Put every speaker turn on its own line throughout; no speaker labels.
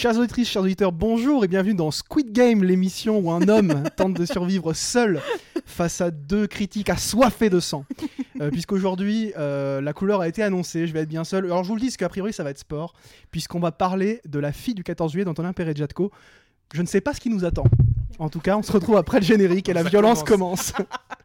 Chers auditrices, chers auditeurs, bonjour et bienvenue dans Squid Game, l'émission où un homme tente de survivre seul face à deux critiques assoiffés de sang. Euh, Puisqu'aujourd'hui, euh, la couleur a été annoncée, je vais être bien seul. Alors je vous le dis, parce qu'a priori ça va être sport, puisqu'on va parler de la fille du 14 juillet d'Antonin Perejatko. Je ne sais pas ce qui nous attend. En tout cas, on se retrouve après le générique et la
Ça
violence commence.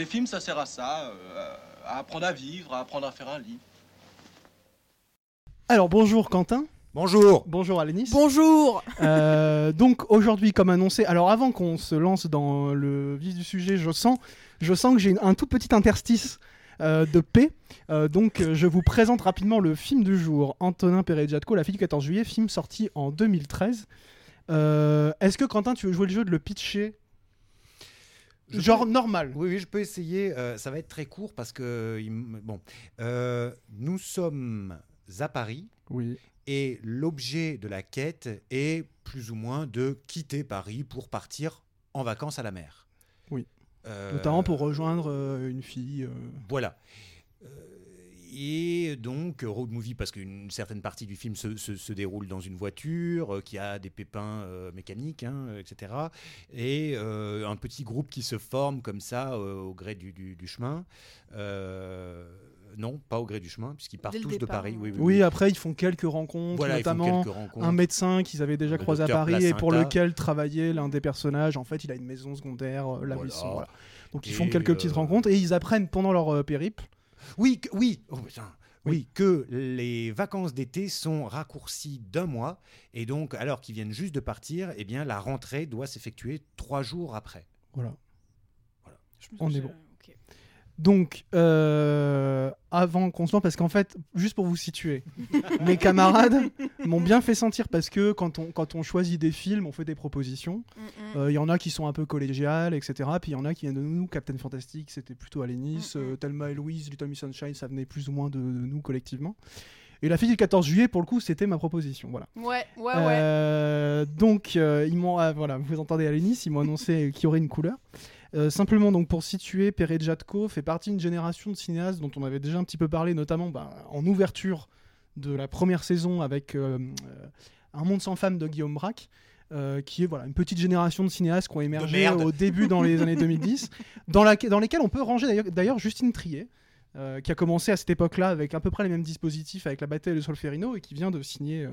Les films, ça sert à ça, euh, à apprendre à vivre, à apprendre à faire un lit.
Alors bonjour Quentin,
Bonjour.
bonjour Alénis.
Bonjour
Euh, donc aujourd'hui, comme annoncé, alors avant qu'on se lance dans le vif du sujet, je sens, je sens que j'ai un tout petit interstice euh, de paix. Euh, donc euh, je vous présente rapidement le film du jour, Antonin Perejatko, La fille du 14 juillet, film sorti en 2013. Euh, Est-ce que Quentin, tu veux jouer le jeu de le pitcher?
Je
Genre
peux-
normal.
Oui, oui, je peux essayer. euh, ça va être très court parce que bon, euh, nous sommes à Paris
Oui.
et l'objet de la quête est plus ou moins de quitter Paris pour partir en vacances à la mer.
Oui.
Euh,
Notamment pour rejoindre euh, une fille.
Voilà. Et donc, road movie, parce qu'une certaine partie du film se, se- se déroule dans une voiture euh, qui a des pépins euh, mécaniques, hein, etc. Et euh, un petit groupe qui se forme comme ça euh, au gré du, du- du chemin. Euh, non, pas au gré du chemin, puisqu'ils partent tous de Paris. Oui, oui,
Oui,
oui.
après ils font quelques rencontres,
Voilà,
notamment
quelques rencontres.
un médecin qu'ils avaient déjà
Le
croisé à Paris et pour lequel travaillait l'un des personnages. En fait, il a une maison secondaire, la
Voilà.
Donc ils
Et,
font quelques petites rencontres et ils apprennent pendant leur euh, périple.
Oui, que- oui, oh, putain. Oui, que les vacances d'été sont raccourcies d'un mois et donc alors qu'ils viennent juste de partir, eh bien la rentrée doit s'effectuer trois jours après.
Voilà.
Me
On est bon. Donc, euh, avant qu'on se lance, parce qu'en fait, juste pour vous situer, mes camarades m'ont bien fait sentir parce que quand on, quand on choisit des films, on fait des propositions.
Mm, mm.
Euh, Il y en a qui sont un peu collégiales, etc. Puis il y en a qui viennent de nous. Captain Fantastic, c'était plutôt à Lénis.
Mm.
Euh, Thelma et Louise, Little Miss Sunshine, ça venait plus ou moins de, de nous collectivement. Et La fille du 14 juillet, pour le coup, c'était ma proposition. Voilà.
Ouais, ouais, ouais.
Euh, donc, euh, ils m'ont, ah, voilà, vous entendez à Lénis, ils m'ont annoncé qu'il y aurait une couleur. Euh, simplement, donc pour situer, Perejatko fait partie d'une génération de cinéastes dont on avait déjà un petit peu parlé, notamment bah, en ouverture de la première saison avec euh, euh, Un monde sans femme de Guillaume Braque. euh, qui est voilà une petite génération de cinéastes qui ont émergé au début dans les années 2010, dans, la, dans lesquels on peut ranger d'ailleurs- Justine Trier, euh, qui a commencé à cette époque-là avec à peu près les mêmes dispositifs avec la bataille de Solferino et qui vient de signer euh,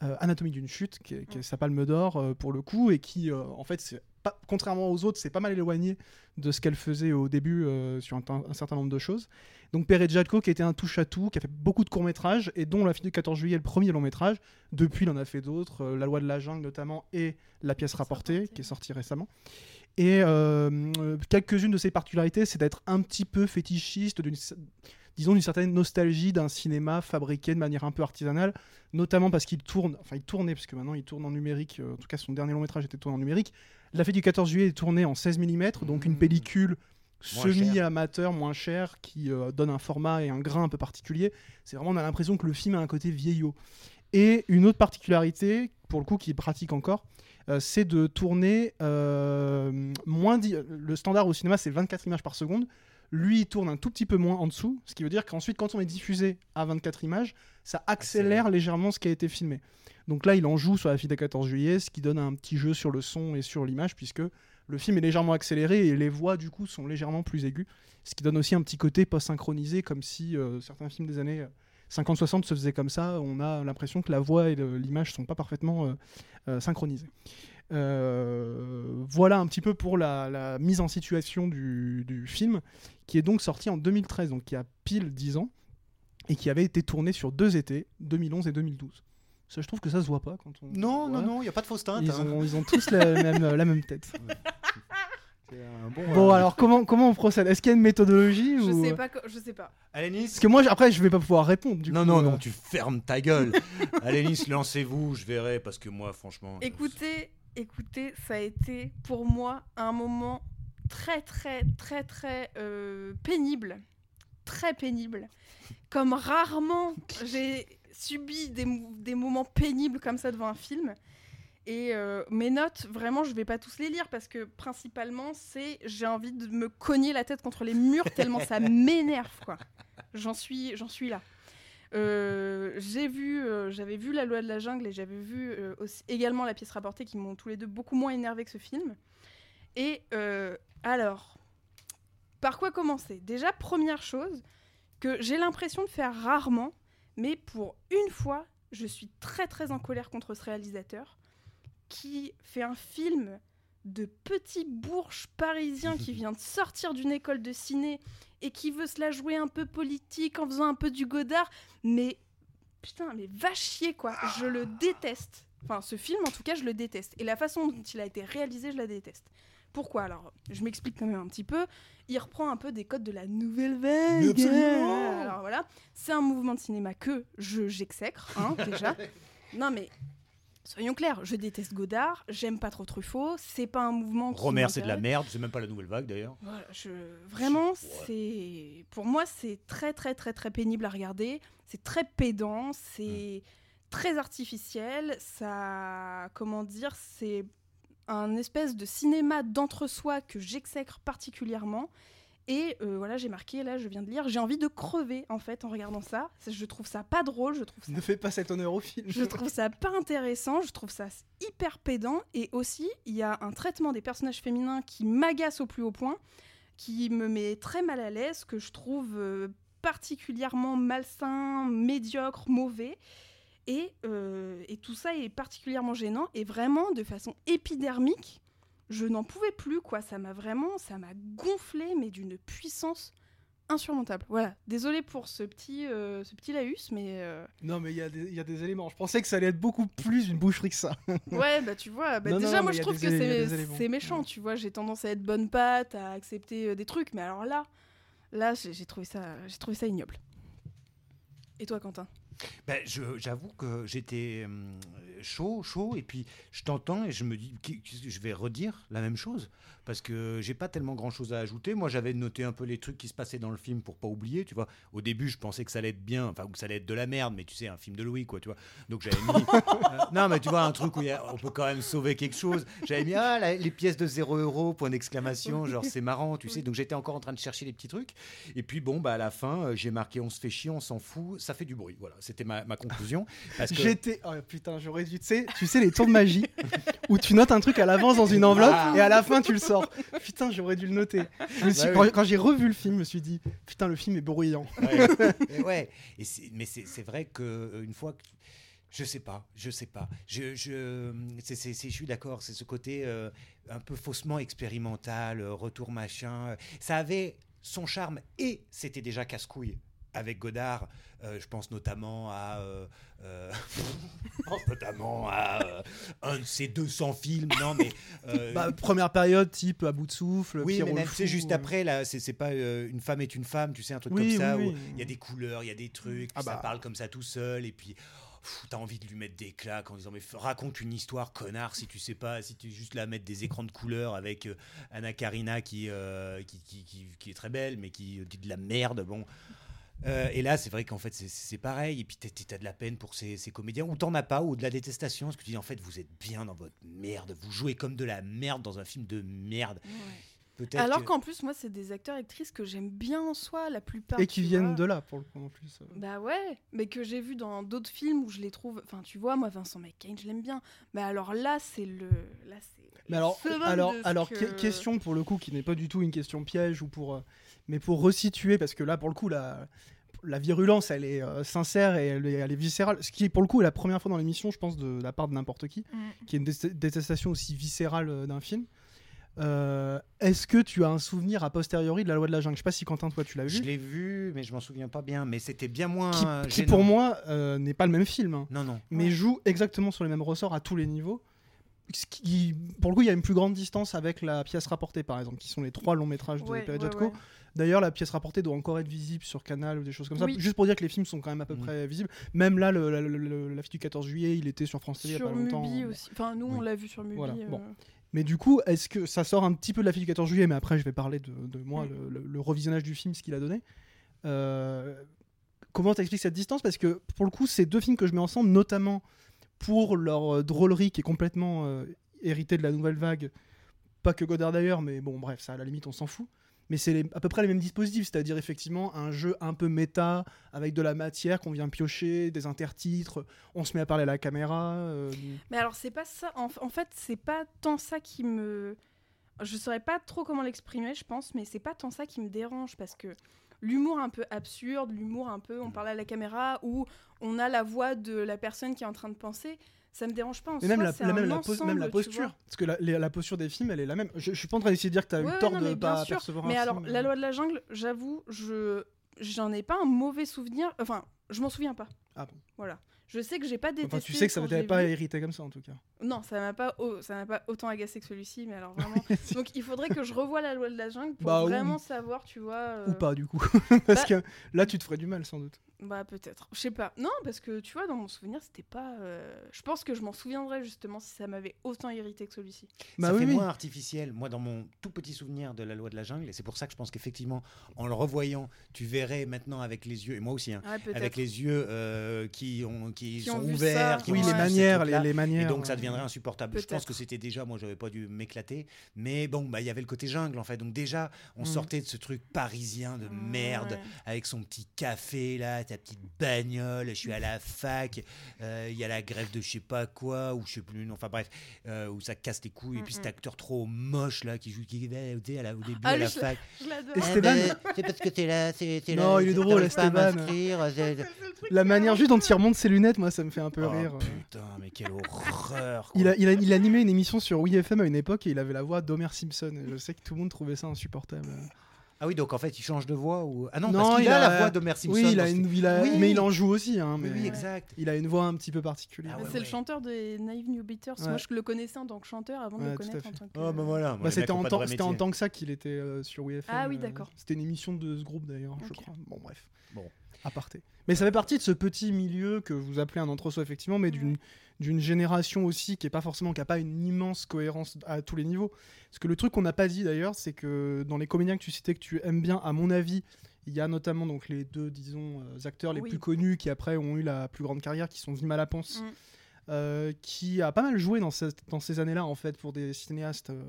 Anatomie d'une chute, qui est, est sa palme d'or euh, pour le coup, et qui, euh, en fait, c'est pas, contrairement aux autres, c'est pas mal éloigné de ce qu'elle faisait au début euh, sur un, un certain nombre de choses. Donc Perejatko, qui était un touche-à-tout, qui a fait beaucoup de courts-métrages, et dont La fille du 14 juillet est le premier long-métrage. Depuis, il en a fait d'autres, euh, La loi de la jungle notamment, et La pièce rapportée, qui est sortie récemment. Et euh, euh, quelques-unes de ses particularités, c'est d'être un petit peu fétichiste, d'une disons d'une certaine nostalgie d'un cinéma fabriqué de manière un peu artisanale, notamment parce qu'il tourne, enfin il tournait, parce que maintenant il tourne en numérique, euh, en tout cas son dernier long métrage était tourné en numérique. La fête du 14 juillet est tournée en 16 mm, donc une
Mmh.
pellicule semi-amateur, moins cher, qui euh, donne un format et un grain un peu particulier. C'est vraiment, on a l'impression que le film a un côté vieillot. Et une autre particularité, pour le coup, qui pratique encore, euh, c'est de tourner euh, moins. Le standard au cinéma, c'est 24 images par seconde. Lui, il tourne un tout petit peu moins en dessous, ce qui veut dire qu'ensuite, quand on est diffusé à 24 images, ça accélère
Accélère.
légèrement ce qui a été filmé. Donc là, il en joue sur la fille des 14 juillet, ce qui donne un petit jeu sur le son et sur l'image, puisque le film est légèrement accéléré et les voix, du coup, sont légèrement plus aiguës, ce qui donne aussi un petit côté post-synchronisé, comme si euh, certains films des années 50-60 se faisaient comme ça. On a l'impression que la voix et l'image sont pas parfaitement euh, euh, synchronisées. Euh, voilà un petit peu pour la, la mise en situation du, du film, qui est donc sorti en 2013, donc qui a pile 10 ans, et qui avait été tourné sur deux étés, 2011 et 2012. Ça, je trouve que ça se voit pas quand on.
Non, non, non, il n'y a pas de fausse teinte.
Ils
hein.
ont, ils ont tous la même, la même tête.
Un bon.
Bon,
euh,
alors comment, comment on procède? Est-ce qu'il y a une méthodologie
Je
ou...
sais pas, co- je sais pas.
Alénis
Parce que moi, après, je vais pas pouvoir répondre. Du
Non,
coup,
non,
euh.
non, tu fermes ta gueule. Alénis, lancez-vous, je verrai, parce que moi, franchement. je-
Écoutez, écoutez, ça a été pour moi un moment très, très, très, très euh, pénible. Très pénible. Comme rarement j'ai subi des, des moments pénibles comme ça devant un film. Et euh, mes notes, vraiment, je vais pas tous les lire parce que principalement, c'est j'ai envie de me cogner la tête contre les murs tellement ça m'énerve, quoi. J'en suis, j'en suis là. Euh, j'ai vu, euh, j'avais vu La Loi de la Jungle et j'avais vu euh, également La Pièce rapportée qui m'ont tous les deux beaucoup moins énervé que ce film. Et alors, par quoi commencer? Déjà, première chose que j'ai l'impression de faire rarement, mais pour une fois, je suis très très en colère contre ce réalisateur qui fait un film de petit bourge parisien qui vient de sortir d'une école de ciné et qui veut se la jouer un peu politique en faisant un peu du Godard, mais putain, mais va chier quoi, je le déteste. Enfin, ce film en tout cas, je le déteste. Et la façon dont il a été réalisé, je la déteste. Pourquoi Alors, je m'explique quand même un petit peu. Il reprend un peu des codes de la nouvelle vague.
Absolument.
Alors voilà, c'est un mouvement de cinéma que je j'exècre, hein, déjà. Non mais soyons clairs, je déteste Godard, j'aime pas trop Truffaut, c'est pas un mouvement
Romer, c'est de la merde, c'est même pas la nouvelle vague d'ailleurs.
Voilà, je... Vraiment, c'est pour moi c'est très très très très pénible à regarder. C'est très pédant, c'est très artificiel. Ça, comment dire, c'est un espèce de cinéma d'entre-soi que j'exècre particulièrement. Et euh, voilà, j'ai marqué là, je viens de lire, j'ai envie de crever en fait en regardant ça. Je trouve ça pas drôle, je trouve ça
Ne fais pas cet honneur au film.
je trouve ça pas intéressant, je trouve ça hyper pédant. Et aussi, il y a un traitement des personnages féminins qui m'agace au plus haut point, qui me met très mal à l'aise, que je trouve euh, particulièrement malsain, médiocre, mauvais. Et, euh, et tout ça est particulièrement gênant. Et vraiment, de façon épidermique, je n'en pouvais plus, quoi. Ça m'a vraiment, ça m'a gonflé, mais d'une puissance insurmontable. Voilà. Désolée pour ce petit, euh, ce petit laïus, mais... euh,
Non, mais il y, a des- il y a des éléments. Je pensais que ça allait être beaucoup plus une boucherie que ça.
Ouais, bah tu vois, bah,
Non,
déjà
non,
moi je trouve que c'est méchant,
Ouais.
tu vois, j'ai tendance à être bonne patte, à accepter euh, des trucs, mais alors là, là j'ai j'ai trouvé ça, j'ai trouvé ça ignoble. Et toi Quentin?
Ben, J'avoue que j'étais hum, chaud, chaud, et puis je t'entends et je me dis je vais redire? La même chose parce que j'ai pas tellement grand chose à ajouter. Moi, j'avais noté un peu les trucs qui se passaient dans le film pour pas oublier, tu vois. Au début, je pensais que ça allait être bien, enfin, ou que ça allait être de la merde, mais tu sais, un film de Louis, quoi, tu vois. Donc j'avais mis. euh, non, mais tu vois, un truc où il y a- on peut quand même sauver quelque chose. J'avais mis ah, la- les pièces de 0 euros, point d'exclamation, genre c'est marrant, tu sais. Donc j'étais encore en train de chercher les petits trucs. Et puis bon, bah à la fin, euh, j'ai marqué on se fait chier, on s'en fout, ça fait du bruit. Voilà, c'était ma, ma conclusion. Parce que...
J'étais. Oh putain, j'aurais dû. Tu sais, tu sais, les tours de magie où tu notes un truc à l'avance dans une enveloppe
Ah.
et à la fin tu le sors. Putain, j'aurais dû le noter. Je me suis-
Bah
quand
oui.
quand j'ai revu le film, je me suis dit Putain, le film est bruyant.
Ouais. Et mais c'est vrai que euh, une fois que je sais pas, je sais pas. Je, je, c'est- c'est- c'est- je suis d'accord. C'est ce côté euh, un peu faussement expérimental, euh, retour machin. Ça avait son charme et c'était déjà casse-couille avec Godard. Euh, je pense notamment à, euh, euh, pense notamment à euh, un de ses 200 films. Non, mais
Bah, première période, type à bout de souffle.
oui,
Pierrot
mais même, tu sais,
fou,
juste après, là, c'est c'est pas une femme est une femme, tu sais, un truc
Oui,
comme ça,
oui,
où
oui.
il y a des couleurs, il y a des trucs,
Ah
puis ça
bah.
parle comme ça tout seul, et puis t'as envie de lui mettre des claques en disant, mais raconte une histoire, connard, si tu sais pas, si tu es juste là à mettre des écrans de couleurs avec Anna Karina qui, euh, qui, qui, qui- qui est très belle, mais qui dit de la merde, bon. Euh, et là, c'est vrai qu'en fait, c'est- pareil. Et puis, t'as- de la peine pour ces, ces comédiens, ou t'en as pas, ou de la détestation. Parce que tu dis, en fait, vous êtes bien dans votre merde. Vous jouez comme de la merde dans un film de merde. Peut-être
Alors
que-
qu'en plus moi c'est des acteurs actrices que j'aime bien en soi la plupart.
Et qui viennent
vois.
de là, pour le coup, en plus.
Bah ouais, mais que j'ai vu dans d'autres films où je les trouve. Enfin, tu vois, moi, Vincent McCain, je l'aime bien. Mais alors là, c'est le. Là, c'est.
Mais alors, alors,
que-
question pour le coup qui n'est pas du tout une question piège ou pour, euh, mais pour resituer parce que là pour le coup la, la virulence elle est euh, sincère et elle est, elle est viscérale. Ce qui est pour le coup est la première fois dans l'émission je pense de, la part de n'importe qui,
Mm.
qui est une dé- détestation aussi viscérale euh, d'un film. Euh, Est-ce que tu as un souvenir a posteriori de la loi de la jungle? Je sais pas si Quentin toi tu l'as
Je
vu.
l'ai vu, mais je m'en souviens pas bien. Mais c'était bien moins.
Qui, qui, pour moi euh, n'est pas le même film, hein,
Non, non.
mais
Ouais.
joue exactement sur les mêmes ressorts à tous les niveaux. ce qui, pour le coup, il y a une plus grande distance avec la pièce rapportée, par exemple, qui sont les trois longs métrages de
Ouais,
Perry
ouais,
Jatko.
ouais.
D'ailleurs, la pièce rapportée doit encore être visible sur Canal ou des choses comme ça. Juste pour dire que les films sont quand même à peu
Mm.
près visibles. Même là, le- la, le- le- la fille du 14 juillet, il était sur France Télé il y a pas longtemps.
Mubi aussi. Enfin, nous, on l'a vu sur Mubi.
Voilà,
euh,
bon. Mais du coup, est-ce que ça sort un petit peu de la fille du 14 juillet Mais après, je vais parler de, de moi,
Mm.
le, le- le revisionnage du film, ce qu'il a donné. Euh, comment t'expliques cette distance? Parce que pour le coup, c'est deux films que je mets ensemble, notamment pour leur euh, drôlerie qui est complètement euh, héritée de la nouvelle vague. Pas que Godard d'ailleurs, mais bon, bref, ça à la limite, on s'en fout. Mais c'est à peu près les mêmes dispositifs, c'est-à-dire effectivement un jeu un peu méta, avec de la matière qu'on vient piocher, des intertitres, on se met à parler à la caméra. euh,
Mais alors, c'est pas ça. En, en fait, c'est pas tant ça qui me. Je saurais pas trop comment l'exprimer, je pense, mais c'est pas tant ça qui me dérange parce que l'humour un peu absurde, l'humour un peu on parle à la caméra ou on a la voix de la personne qui est en train de penser, ça me dérange pas en
Et même
soi,
la,
c'est
la-
un
même, la
ensemble,
même la
tu
posture. Parce que la, les- la posture des films, elle est la même. Je, je suis pas en train d'essayer de dire que tu as
Ouais,
eu tort
non,
de pas
sûr.
percevoir
Mais
un
alors,
film.
la loi de la jungle, j'avoue, je j'en ai pas un mauvais souvenir. Enfin, je m'en souviens pas.
Ah bon.
Voilà. Je sais que j'ai pas détesté.
Enfin, tu sais que ça t'avait pas
vu.
hérité comme ça en tout cas.
Non, ça m'a pas, au- ça m'a pas autant agacé que celui-ci, mais alors vraiment. Donc il faudrait que je revoie la loi de la jungle pour
Bah, ou-
vraiment savoir, tu vois. euh,
Ou pas du coup. Parce
bah-
que là, tu te ferais du mal sans doute.
Bah peut-être. Je sais pas. Non, parce que tu vois, dans mon souvenir, c'était pas. euh, Je pense que je m'en souviendrais justement si ça m'avait autant irrité que celui-ci.
Bah
ça
oui,
fait
oui.
moins artificiel. Moi, dans mon tout petit souvenir de la loi de la jungle, et c'est pour ça que je pense qu'effectivement, en le revoyant, tu verrais maintenant avec les yeux, et moi aussi, hein,
Ouais,
avec les yeux euh, qui, ont, qui,
Qui
sont
ont
ouverts,
ça,
qui
Oui,
ont
les manières, les,
trucs-là.
les
Et
manières.
donc ça
euh,
deviendrait insupportable. Je pense que c'était déjà, moi j'avais pas dû m'éclater, mais bon, bah il y avait le côté jungle en fait. Donc déjà, on
Mm.
sortait de ce truc parisien de merde
Ouais.
avec son petit café là, ta petite bagnole. Je suis à la fac, euh, il y a la grève de je sais pas quoi ou je sais plus. non, Enfin bref, euh, où ça casse les couilles et puis
Mm,
cet
mm.
acteur trop moche là qui joue qui dé- à la- au début
Ah,
à la
je
fac.
Je.
Et
Ah,
Esteban
ben, c'est parce que t'es là, c'est t'es
Non,
là,
il est drôle, Esteban. La manière juste dont il remonte ses lunettes, moi, ça me fait un peu
Oh,
rire.
Putain, mais quelle horreur. Quoi.
Il a, il, a, il a animé une émission sur WeFM à une époque et il avait la voix d'Homer Simpson. Et je sais que tout le monde trouvait ça insupportable.
Ah oui, donc en fait, il change de voix ou Ah non,
Non,
parce qu'il a,
a-
la voix d'Homer Simpson.
oui, il a une, il a-
Oui.
mais il en joue aussi. Hein,
Oui,
mais
oui, exact.
Il a une voix un petit peu particulière.
Ah ouais,
c'est le chanteur des Naive New Beaters.
Ouais.
Moi, je le connaissais en tant que chanteur avant de le connaître en tant que.
Oh, bah voilà.
Bah, c'était en,
de
tant- en que ça qu'il était euh, sur WeFM.
Ah oui,
euh,
d'accord.
C'était une émission de ce groupe d'ailleurs, je crois. Bon, bref.
Bon.
Mais ça fait partie de ce petit milieu que vous appelez un entre-soi, effectivement, mais d'une d'une génération aussi qui est pas forcément qui a pas une immense cohérence à tous les niveaux. Parce que le truc qu'on n'a pas dit d'ailleurs, c'est que dans les comédiens que tu citais que tu aimes bien, à mon avis, il y a notamment donc les deux disons euh, acteurs les
Oui.
plus connus qui après ont eu la plus grande carrière, qui sont Vima Laponce,
Mm.
euh, qui a pas mal joué dans, cette- dans ces années-là en fait pour des cinéastes, euh,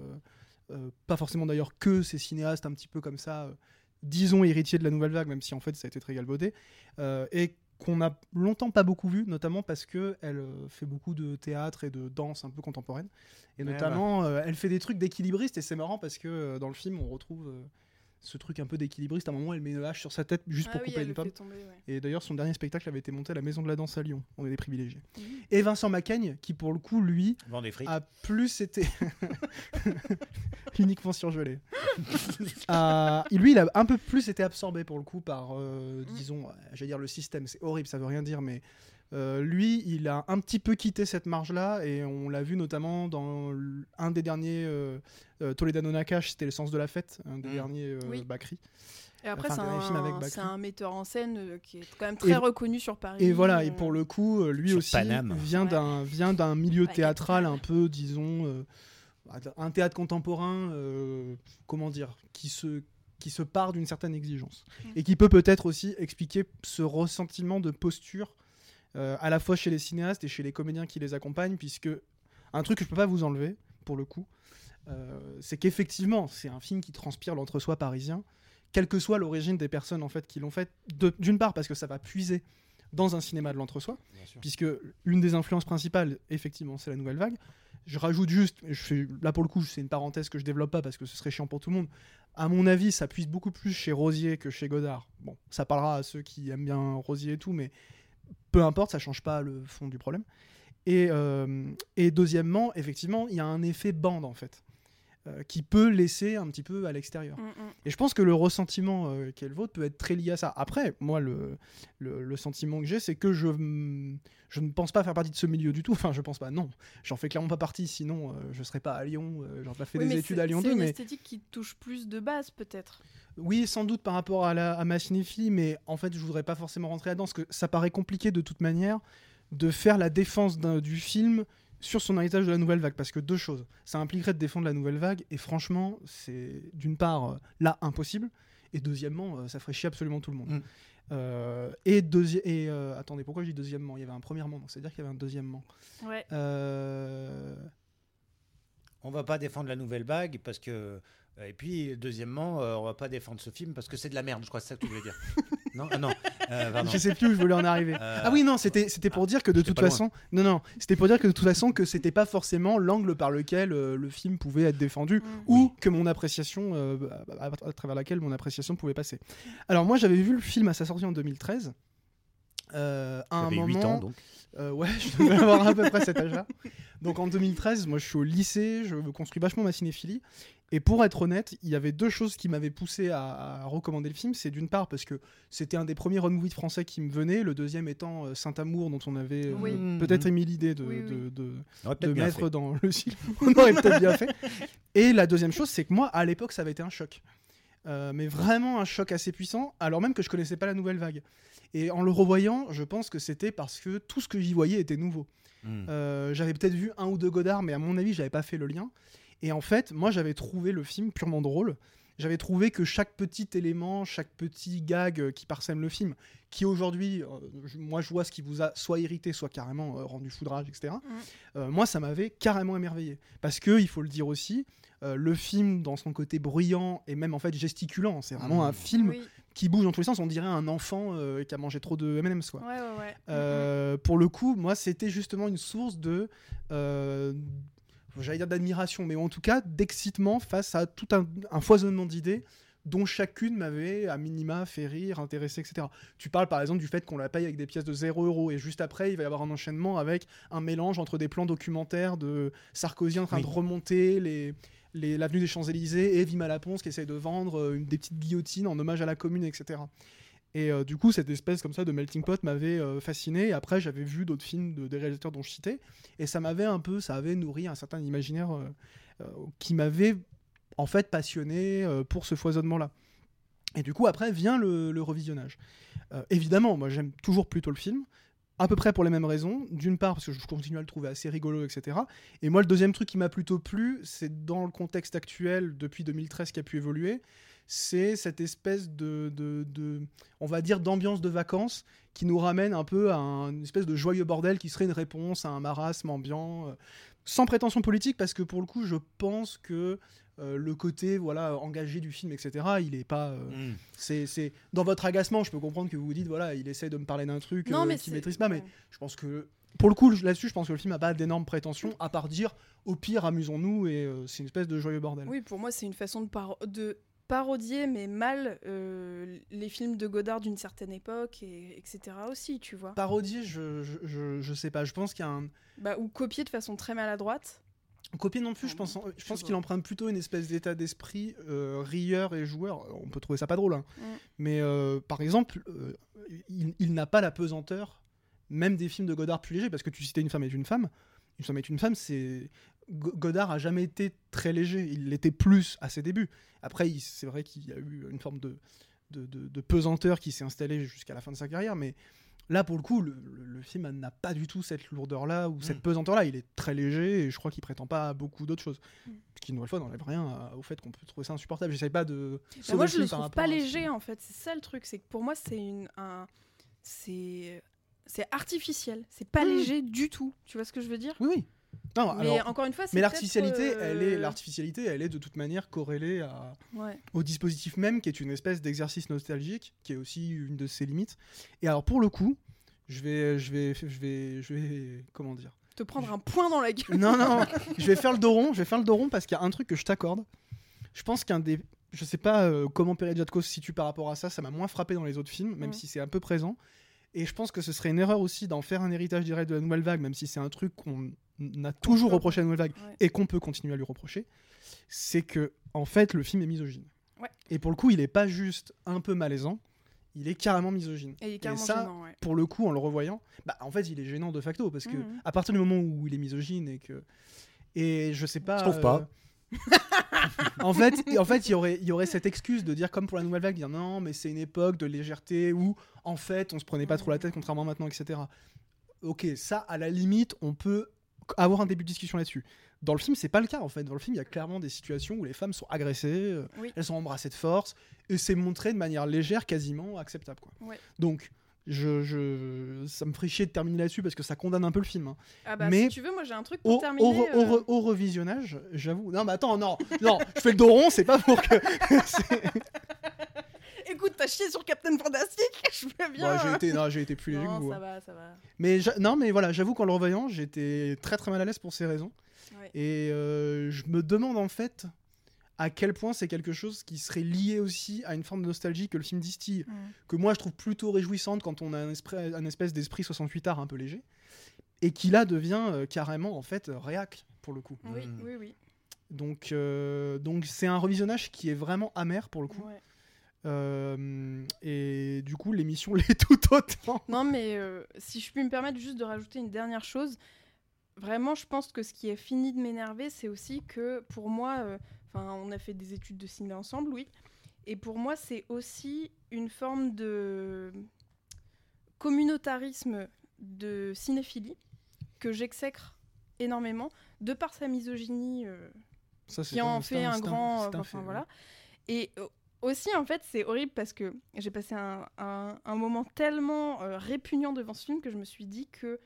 euh, pas forcément d'ailleurs que ces cinéastes un petit peu comme ça, disons héritiers de la nouvelle vague, même si en fait ça a été très galvaudé, euh, et qu'on a longtemps pas beaucoup vu, notamment parce que elle euh, fait beaucoup de théâtre et de danse un peu contemporaine, et
Ouais,
notamment euh, elle fait des trucs d'équilibriste et c'est marrant parce que dans le film on retrouve ce truc un peu d'équilibriste. À un moment elle met une hache sur sa tête juste
Ah
pour
oui,
couper
elle
une
tomber, ouais.
Et d'ailleurs, son dernier spectacle avait été monté à la Maison de la Danse à Lyon. On est des privilégiés.
Mhm.
Et Vincent Macaigne, qui pour le coup, lui, a plus été uniquement surgelé. Euh, lui, il a un peu plus été absorbé pour le coup par, euh, disons, j'allais dire le système. C'est horrible, ça veut rien dire, mais euh, lui, il a un petit peu quitté cette marge-là et on l'a vu notamment dans un des derniers euh, euh, Toledano Nakash, c'était le sens de la fête, un des
Mm.
derniers euh,
Oui.
Bakri.
Et après,
Enfin,
c'est un,
Bakri.
c'est un metteur en scène euh, qui est quand même très
Et-
reconnu sur Paris.
Et voilà, et pour le coup, lui
Sur
aussi
Paname.
vient
Ouais.
d'un vient d'un milieu
Ouais,
théâtral un peu, disons, euh, un théâtre contemporain, euh, comment dire, qui se qui se part d'une certaine exigence et qui peut peut-être aussi expliquer ce ressentiment de posture euh, à la fois chez les cinéastes et chez les comédiens qui les accompagnent, puisque un truc que je peux pas vous enlever pour le coup, euh, c'est qu'effectivement c'est un film qui transpire l'entre-soi parisien, quelle que soit l'origine des personnes en fait qui l'ont fait. D'une part parce que ça va puiser dans un cinéma de l'entre-soi, puisque l'une des influences principales, effectivement, c'est la nouvelle vague. Je rajoute juste, je fais, là pour le coup, c'est une parenthèse que je développe pas parce que ce serait chiant pour tout le monde. À mon avis, ça puise beaucoup plus chez Rosier que chez Godard. Bon, ça parlera à ceux qui aiment bien Rosier et tout, mais peu importe, ça change pas le fond du problème. Et, euh, et deuxièmement, effectivement, il y a un effet bande en fait. Euh, qui peut laisser un petit peu à l'extérieur.
Mm, mm.
Et je pense que le ressentiment euh, qu'est le vôtre peut être très lié à ça. Après, moi, le, le, le sentiment que j'ai, c'est que je, je ne pense pas faire partie de ce milieu du tout. Enfin, je pense pas, non. J'en fais clairement pas partie, sinon euh, je serais pas à Lyon. J'aurais pas fait
Oui,
des études
c'est-
à Lyon
C'est
2,
une
mais
esthétique qui touche plus de base, peut-être.
oui, sans doute par rapport à, la, à ma cinéphilie, mais en fait, je voudrais pas forcément rentrer là-dedans, parce que ça paraît compliqué de toute manière de faire la défense du film sur son héritage de la nouvelle vague, parce que deux choses, ça impliquerait de défendre la nouvelle vague, et franchement, c'est d'une part euh, là impossible, et deuxièmement, euh, ça ferait chier absolument tout le monde.
Mm.
Euh, et deuxi- et euh, attendez, pourquoi je dis deuxièmement? Il y avait un premièrement, donc c'est-à-dire qu'il y avait un deuxièmement.
Ouais.
Euh,
On va pas défendre la nouvelle vague parce que. Et puis, deuxièmement, euh, on va pas défendre ce film parce que c'est de la merde. Je crois que c'est ça que tu voulais dire. non, ah non. Euh.
Je sais plus où je voulais en arriver.
Euh,
Ah oui, non, c'était c'était pour dire que de toute
loin.
façon, non, non, c'était pour dire que de toute façon que c'était pas forcément l'angle par lequel euh, le film pouvait être défendu
Mm.
ou que mon appréciation, euh, à, à- à travers laquelle mon appréciation pouvait passer. Alors moi, j'avais vu le film à sa sortie en 2013. Euh, à un moment,
8 ans, donc.
euh, ouais, je devais avoir à peu près cet âge-là. Donc en 2013, moi je suis au lycée, je construis vachement ma cinéphilie. Et pour être honnête, il y avait deux choses qui m'avaient poussé à, à recommander le film. C'est d'une part parce que c'était un des premiers road movies français qui me venait, le deuxième étant euh, Saint-Amour, dont on avait euh,
Oui.
peut-être émis l'idée de,
Oui, oui.
de- de-
On aurait
de
peut-être bien
mettre dans le film. on aurait peut-être bien fait. Et la deuxième chose, c'est que moi, à l'époque, ça avait été un choc. Euh, mais vraiment un choc assez puissant, alors même que je connaissais pas la nouvelle vague. Et en le revoyant, je pense que c'était parce que tout ce que j'y voyais était nouveau.
Mm.
Euh, j'avais peut-être vu un ou deux Godard, mais à mon avis, j'avais pas fait le lien. Et en fait, moi, j'avais trouvé le film purement drôle. J'avais trouvé que chaque petit élément, chaque petit gag qui parsème le film, qui aujourd'hui, euh, moi, je vois ce qui vous a soit irrité, soit carrément euh, rendu foudrage, etc. euh, moi, ça m'avait carrément émerveillé. Parce que, il faut le dire aussi, euh, le film, dans son côté bruyant et même en fait gesticulant, c'est vraiment
Mmh.
un film
Oui.
qui bouge dans tous les sens. On dirait un enfant euh, qui a mangé trop de M&M's, quoi.
Ouais, ouais, ouais.
Euh, pour le coup, moi, c'était justement une source de. euh, J'allais dire d'admiration, mais en tout cas d'excitement face à tout un, un foisonnement d'idées dont chacune m'avait à minima fait rire, intéressé, etc. Tu parles par exemple du fait qu'on la paye avec des pièces de 0 euros et juste après il va y avoir un enchaînement avec un mélange entre des plans documentaires de Sarkozy en train
Oui.
de remonter les l'avenue des Champs-Élysées et Vima Laponce qui essaye de vendre euh, une, des petites guillotines en hommage à la commune, etc. Et euh, du coup, cette espèce comme ça de melting pot m'avait euh, fasciné. Et après, j'avais vu d'autres films de, des réalisateurs dont je citais. Et ça m'avait un peu, ça avait nourri un certain imaginaire euh, qui m'avait en fait passionné euh, pour ce foisonnement-là. Et du coup, après vient le, revisionnage. Euh, évidemment, moi j'aime toujours plutôt le film. À peu près pour les mêmes raisons. D'une part, parce que je continue à le trouver assez rigolo, etc. Et moi, le deuxième truc qui m'a plutôt plu, c'est dans le contexte actuel, depuis 2013, qui a pu évoluer, c'est cette espèce de, de, de- on va dire, d'ambiance de vacances qui nous ramène un peu à un- une espèce de joyeux bordel qui serait une réponse à un marasme ambiant, euh, sans prétention politique, parce que pour le coup, je pense que le côté voilà engagé du film, etc., il est pas. euh,
Mm.
c'est, c'est dans votre agacement, je peux comprendre que vous vous dites voilà, il essaie de me parler d'un truc euh,
c'est-
maîtrise pas, mais
ouais.
je pense que pour le coup là-dessus, je pense que le film a pas d'énormes prétentions à part dire au pire amusons-nous et euh, c'est une espèce de joyeux bordel.
Oui, pour moi, c'est une façon de, paro- de parodier, mais mal, euh, les films de Godard d'une certaine époque, et, etc. aussi, tu vois.
Parodier, je, je, je, je sais pas. Je pense qu'il y a un
Bah, ou copier de façon très maladroite.
Copier non plus.
Ah
je pense,
bon,
je
je
pense qu'il emprunte plutôt une espèce d'état d'esprit euh, rieur et joueur. On peut trouver ça pas drôle, hein.
Mm.
mais euh, par exemple, euh, il, il n'a pas la pesanteur, même des films de Godard plus légers, parce que tu citais Une femme est une femme. Une femme est une femme, c'est Go- Godard a jamais été très léger. Il l'était plus à ses débuts. Après, c'est vrai qu'il y a eu une forme de, de, de- de pesanteur qui s'est installée jusqu'à la fin de sa carrière, mais là, pour le coup, le, le- le film n'a pas du tout cette lourdeur-là ou cette
Mm.
pesanteur-là. Il est très léger et je crois qu'il prétend pas à beaucoup d'autres choses.
Mm.
Ce qui, une nouvelle fois, n'enlève rien à- au fait qu'on peut trouver ça insupportable. J'essaie pas de.
Bah, moi,
le
je le trouve pas léger, en fait. C'est ça le truc. C'est que pour moi, c'est une. Un... C'est. C'est artificiel. C'est pas
Mm.
léger du tout. Tu vois ce que je veux dire?
Oui, oui. Non,
Mais
alors,
encore une fois,
mais l'artificialité,
euh,
elle est, l'artificialité, elle est de toute manière corrélée à,
Ouais.
au dispositif même, qui est une espèce d'exercice nostalgique, qui est aussi une de ses limites. Et alors, pour le coup, je vais, je vais, je vais, je vais, comment dire?
Te prendre un point dans la gueule.
Non, non, je vais faire le dos rond. Je vais faire le dos rond parce qu'il y a un truc que je t'accorde. Je pense qu'un des, je sais pas euh, comment Perediatko se situe par rapport à ça. Ça m'a moins frappé dans les autres films, même
Mm.
si c'est un peu présent. Et je pense que ce serait une erreur aussi d'en faire un héritage direct de la nouvelle vague, même si c'est un truc qu'on a toujours reproché à la nouvelle vague
Ouais.
et qu'on peut continuer à lui reprocher, c'est que en fait le film est misogyne.
Ouais.
Et pour le coup, il est pas juste un peu malaisant, il est carrément misogyne.
Et il est carrément
ça,
gênant, ouais.
Pour le coup, en le revoyant, bah en fait, il est gênant de facto parce que
Mhm.
à partir du moment où il est misogyne et que et je sais pas.
Je trouve pas.
en fait, en fait, il y aurait, il y aurait cette excuse de dire comme pour la nouvelle vague, dire non, mais c'est une époque de légèreté où en fait, on se prenait pas trop la tête, contrairement à maintenant, etc. Ok, ça, à la limite, on peut avoir un début de discussion là-dessus. Dans le film, c'est pas le cas en fait. Dans le film, il y a clairement des situations où les femmes sont agressées, euh,
Oui.
elles sont embrassées de force, et c'est montré de manière légère, quasiment acceptable. Quoi.
Ouais.
Donc, je, je, ça me ferait chier de terminer là-dessus parce que ça condamne un peu le film. hein.
Ah bah,
Mais
si tu veux, moi j'ai un truc pour
Au,
terminer.
au re- au
euh,
re- au revisionnage, j'avoue. Non, mais attends, non, non, je fais le dos rond, c'est pas pour que.
chié sur Captain Fantastic Je veux bien.
Bon, j'ai
hein.
été, non, j'ai été plus léger que
Non,
vous.
ça
hein.
va, ça va.
Mais j'a- non, mais voilà, j'avoue qu'en le revoyant, j'étais très très mal à l'aise pour ces raisons.
Ouais.
Et euh, je me demande en fait à quel point c'est quelque chose qui serait lié aussi à une forme de nostalgie que le film distille,
Mm.
que moi je trouve plutôt réjouissante quand on a un, esprit, un espèce d'esprit 68 art un peu léger, et qui là devient euh, carrément en fait réac pour le coup.
Oui,
Mm.
oui, oui.
Donc euh, donc c'est un revisionnage qui est vraiment amer pour le coup.
Ouais.
Euh, et du coup l'émission l'est tout autant.
Non, mais euh, si je puis me permettre juste de rajouter une dernière chose, vraiment, je pense que ce qui est fini de m'énerver, c'est aussi que pour moi, euh, enfin, on a fait des études de ciné ensemble, oui, et pour moi, c'est aussi une forme de communautarisme de cinéphilie que j'exècre énormément, de par sa misogynie. euh,
Ça,
qui en fait un, grand.
un
enfin
fait,
voilà. Et aussi, en fait, c'est horrible parce que j'ai passé un, un- un moment tellement euh, répugnant devant ce film que je me suis dit que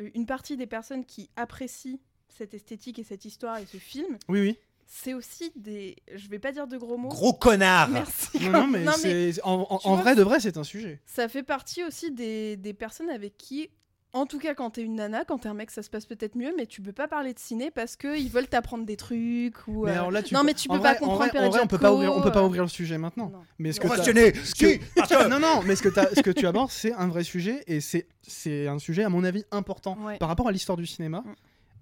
euh, une partie des personnes qui apprécient cette esthétique et cette histoire et ce film,
Oui, oui.
c'est aussi des. Je vais pas dire de gros mots.
Gros connard
Merci.
Non, non, mais,
Non, mais
c'est- en, en-
tu
en
vois,
vrai de vrai, c'est un sujet.
ça fait partie aussi des, des personnes avec qui. En tout cas, quand t'es une nana, quand t'es un mec, ça se passe peut-être mieux, mais tu peux pas parler de ciné parce qu'ils veulent t'apprendre des trucs ou.
Mais
euh,
alors là, tu
non,
peux-
mais tu
en
peux
vrai-
pas comprendre
En vrai, en vrai, on peut pas ouvrir, on peut pas ouvrir le sujet maintenant.
non.
Mais ce
Non.
que ce non, non, mais ce que, t'as- ce que tu abordes, c'est un vrai sujet et c'est c'est un sujet à mon avis important
Ouais.
par rapport à l'histoire du cinéma,
Mm.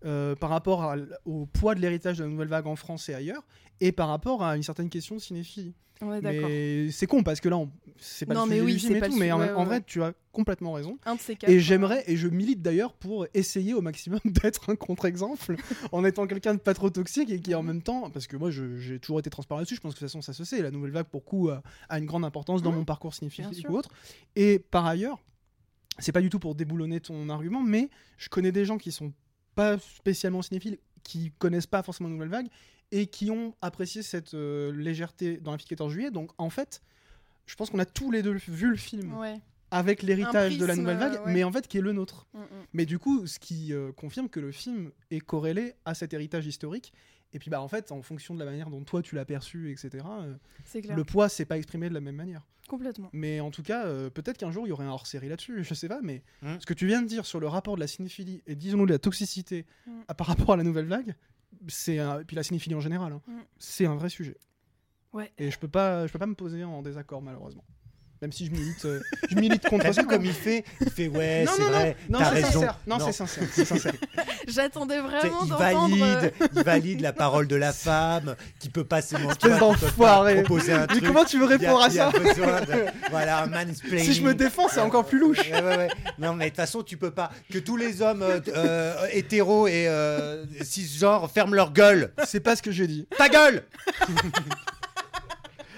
Euh, par rapport à au poids de l'héritage de la nouvelle vague en France et ailleurs, et par rapport à une certaine question de cinéphilie.
Ouais,
mais c'est con parce que là, on- c'est pas
Non,
le
mais oui,
du film et tout, mais en,
ouais,
en
ouais,
vrai, tu as complètement raison.
Un de ces quatre.
Et
euh,
j'aimerais, et je milite d'ailleurs pour essayer au maximum d'être un contre-exemple en étant quelqu'un de pas trop toxique et qui en même temps, parce que moi j'ai toujours été transparent là-dessus, je pense que de toute façon ça se sait, la nouvelle vague pour coup a, a une grande importance dans
Mhm.
mon parcours
sûr.
ou autre. Et par ailleurs, c'est pas du tout pour déboulonner ton argument, mais je connais des gens qui sont pas spécialement cinéphiles, qui connaissent pas forcément la nouvelle vague et qui ont apprécié cette euh, légèreté dans la fille 14 juillet. Donc en fait, je pense qu'on a tous les deux vu le film
Ouais.
avec l'héritage de la nouvelle vague,
euh, ouais.
mais en fait qui est le nôtre.
Mm, mm.
Mais du coup, ce qui euh, confirme que le film est corrélé à cet héritage historique. Et puis bah en fait, en fonction de la manière dont toi tu l'as perçu, etc. euh,
C'est clair.
le poids s'est pas exprimé de la même manière.
Complètement.
Mais en tout cas, euh, peut-être qu'un jour il y aurait un hors-série là-dessus, je sais pas. Mais
Hmm.
ce que tu viens de dire sur le rapport de la cinéphilie et disons-nous de la toxicité
Mm.
à- par rapport à la nouvelle vague, c'est un- puis la cinéphilie en général, hein,
Mm.
c'est un vrai sujet.
Ouais.
Et je peux pas, je peux pas me poser en désaccord malheureusement. Même si je milite, euh, je milite contre ça.
comme il fait Il fait ouais,
non,
c'est
non,
vrai,
non,
t'as
c'est
raison.
sincère. Non, c'est sincère. C'est sincère.
J'attendais vraiment
il
d'entendre. euh,
valide, il valide la parole de la femme qui peut pas s'émanciper, proposer un
Mais
truc.
comment tu veux répondre à ça
besoin de- Voilà, un mansplaining.
Si je me défends, c'est encore plus louche.
Ouais, ouais, ouais. Non, mais de toute façon, tu peux pas. Que tous les hommes euh, euh, hétéros et euh, cisgenres ferment leur gueule.
C'est pas ce que j'ai dit.
Ta gueule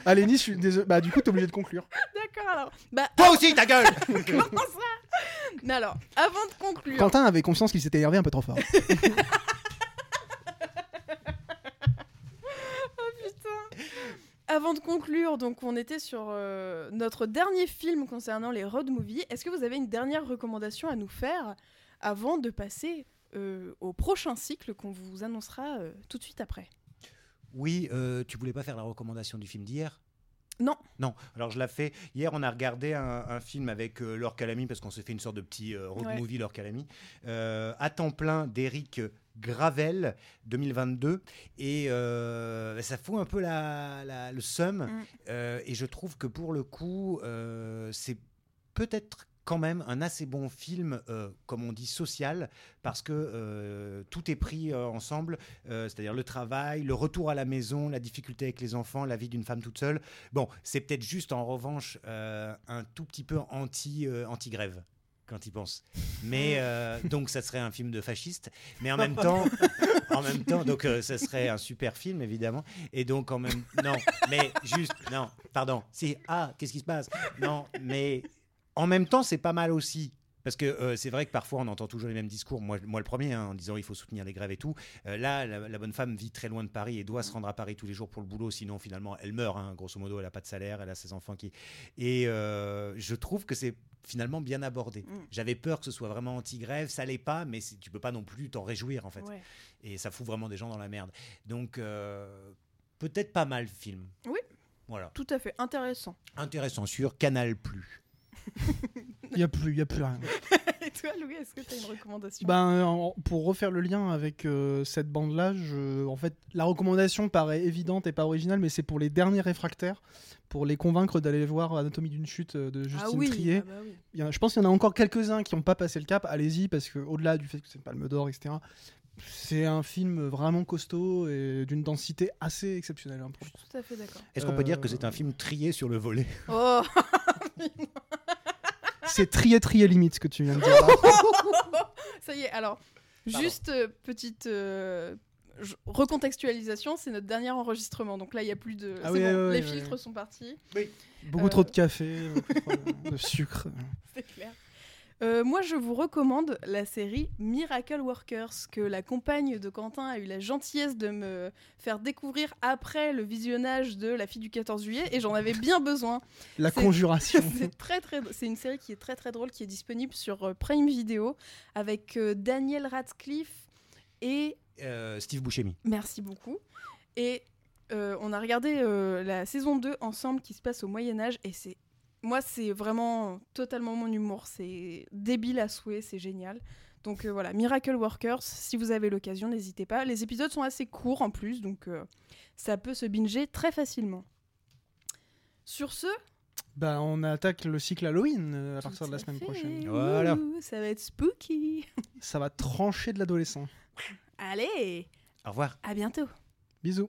Allez, Nice, je suis désolé. Bah, du coup, t'es obligé de conclure.
D'accord, alors. Bah,
Toi aussi, ta gueule
comment ça? Mais alors, avant de conclure.
Quentin avait conscience qu'il s'était énervé un peu trop fort.
Putain. Avant de conclure, donc on était sur euh, notre dernier film concernant les road movies. Est-ce que vous avez une dernière recommandation à nous faire avant de passer euh, au prochain cycle qu'on vous annoncera euh, tout de suite après?
Oui, euh, tu voulais pas faire la recommandation du film d'hier?
Non.
Non, alors je l'ai fait. Hier, on a regardé un, un film avec euh, Laure Calamy, parce qu'on s'est fait une sorte de petit euh, road
Ouais.
movie Laure Calamy, euh, à temps plein d'Éric Gravel, 2022. Et euh, ça fout un peu la, la- le seum.
Mm.
Euh, et je trouve que pour le coup, euh, c'est peut-être quand même un assez bon film, euh, comme on dit, social, parce que euh, tout est pris euh, ensemble, c'est-à-dire le travail, le retour à la maison, la difficulté avec les enfants, la vie d'une femme toute seule. Bon, c'est peut-être juste en revanche un tout petit peu anti, anti-grève quand il pense. Mais euh, donc ça serait un film de fasciste, mais en même temps, en même temps, donc euh, ça serait un super film évidemment. Et donc en même, non, mais juste, non, pardon. Si, ah, qu'est-ce qui se passe? Non, mais en même temps, c'est pas mal aussi. Parce que euh, c'est vrai que parfois on entend toujours les mêmes discours, moi, moi le premier, hein, en disant il faut soutenir les grèves et tout. Euh, là, la, la bonne femme vit très loin de Paris et doit se rendre à Paris tous les jours pour le boulot, sinon finalement elle meurt. hein. grosso modo, elle n'a pas de salaire, elle a ses enfants qui. Et euh, je trouve que c'est finalement bien abordé.
Mm.
J'avais peur que ce soit vraiment anti-grève, ça l'est pas, mais tu peux pas non plus t'en réjouir en fait.
Ouais.
Et ça fout vraiment des gens dans la merde. Donc peut-être pas mal le film.
Oui.
Voilà.
Tout à fait intéressant.
Intéressant sur Canal Plus.
Il n'y a plus, il y a plus rien.
Et toi, Louis, est-ce que tu as une recommandation?
Ben, en- pour refaire le lien avec euh, cette bande-là, je- en fait, la recommandation paraît évidente et pas originale, mais c'est pour les derniers réfractaires, pour les convaincre d'aller voir Anatomie d'une chute euh, de Justine
Ah oui,
Trier.
ah bah oui.
Il y en a- je pense qu'il y en a encore quelques-uns qui n'ont pas passé le cap. Allez-y, parce que au-delà du fait que c'est une Palme d'Or, etc., c'est un film vraiment costaud et d'une densité assez exceptionnelle. hein, pour
Je suis tout à fait d'accord.
Est-ce qu'on peut dire que
Euh,
c'est un film trié sur le volet?
Oh
C'est trier, trier limite ce que tu viens de dire. là.
Ça y est, alors, juste euh, petite euh, recontextualisation, c'est notre dernier enregistrement, donc là, il n'y a plus de...
Ah
c'est
oui,
bon, les
ouais.
filtres sont partis,
beaucoup
Euh.
trop de café, beaucoup trop de sucre.
c'est clair. Euh, moi, je vous recommande la série Miracle Workers, que la compagne de Quentin a eu la gentillesse de me faire découvrir après le visionnage de La fille du 14 juillet, et j'en avais bien besoin.
La conjuration.
c'est très très c'est une série qui est très très drôle qui est disponible sur euh, Prime Video avec euh, Daniel Radcliffe et
Euh, Steve Buscemi.
merci beaucoup et euh, on a regardé euh, la saison 2 ensemble qui se passe au Moyen Âge et c'est moi c'est vraiment totalement mon humour c'est débile à souhait c'est génial donc euh, voilà Miracle Workers si vous avez l'occasion n'hésitez pas les épisodes sont assez courts en plus donc euh, ça peut se binger très facilement sur ce
Bah, on attaque le cycle Halloween euh, à
Tout
partir de la semaine
fait.
prochaine.
Voilà.
Ouh, ça va être spooky.
Ça va trancher de l'adolescent.
Allez,
Au revoir.
à bientôt.
Bisous.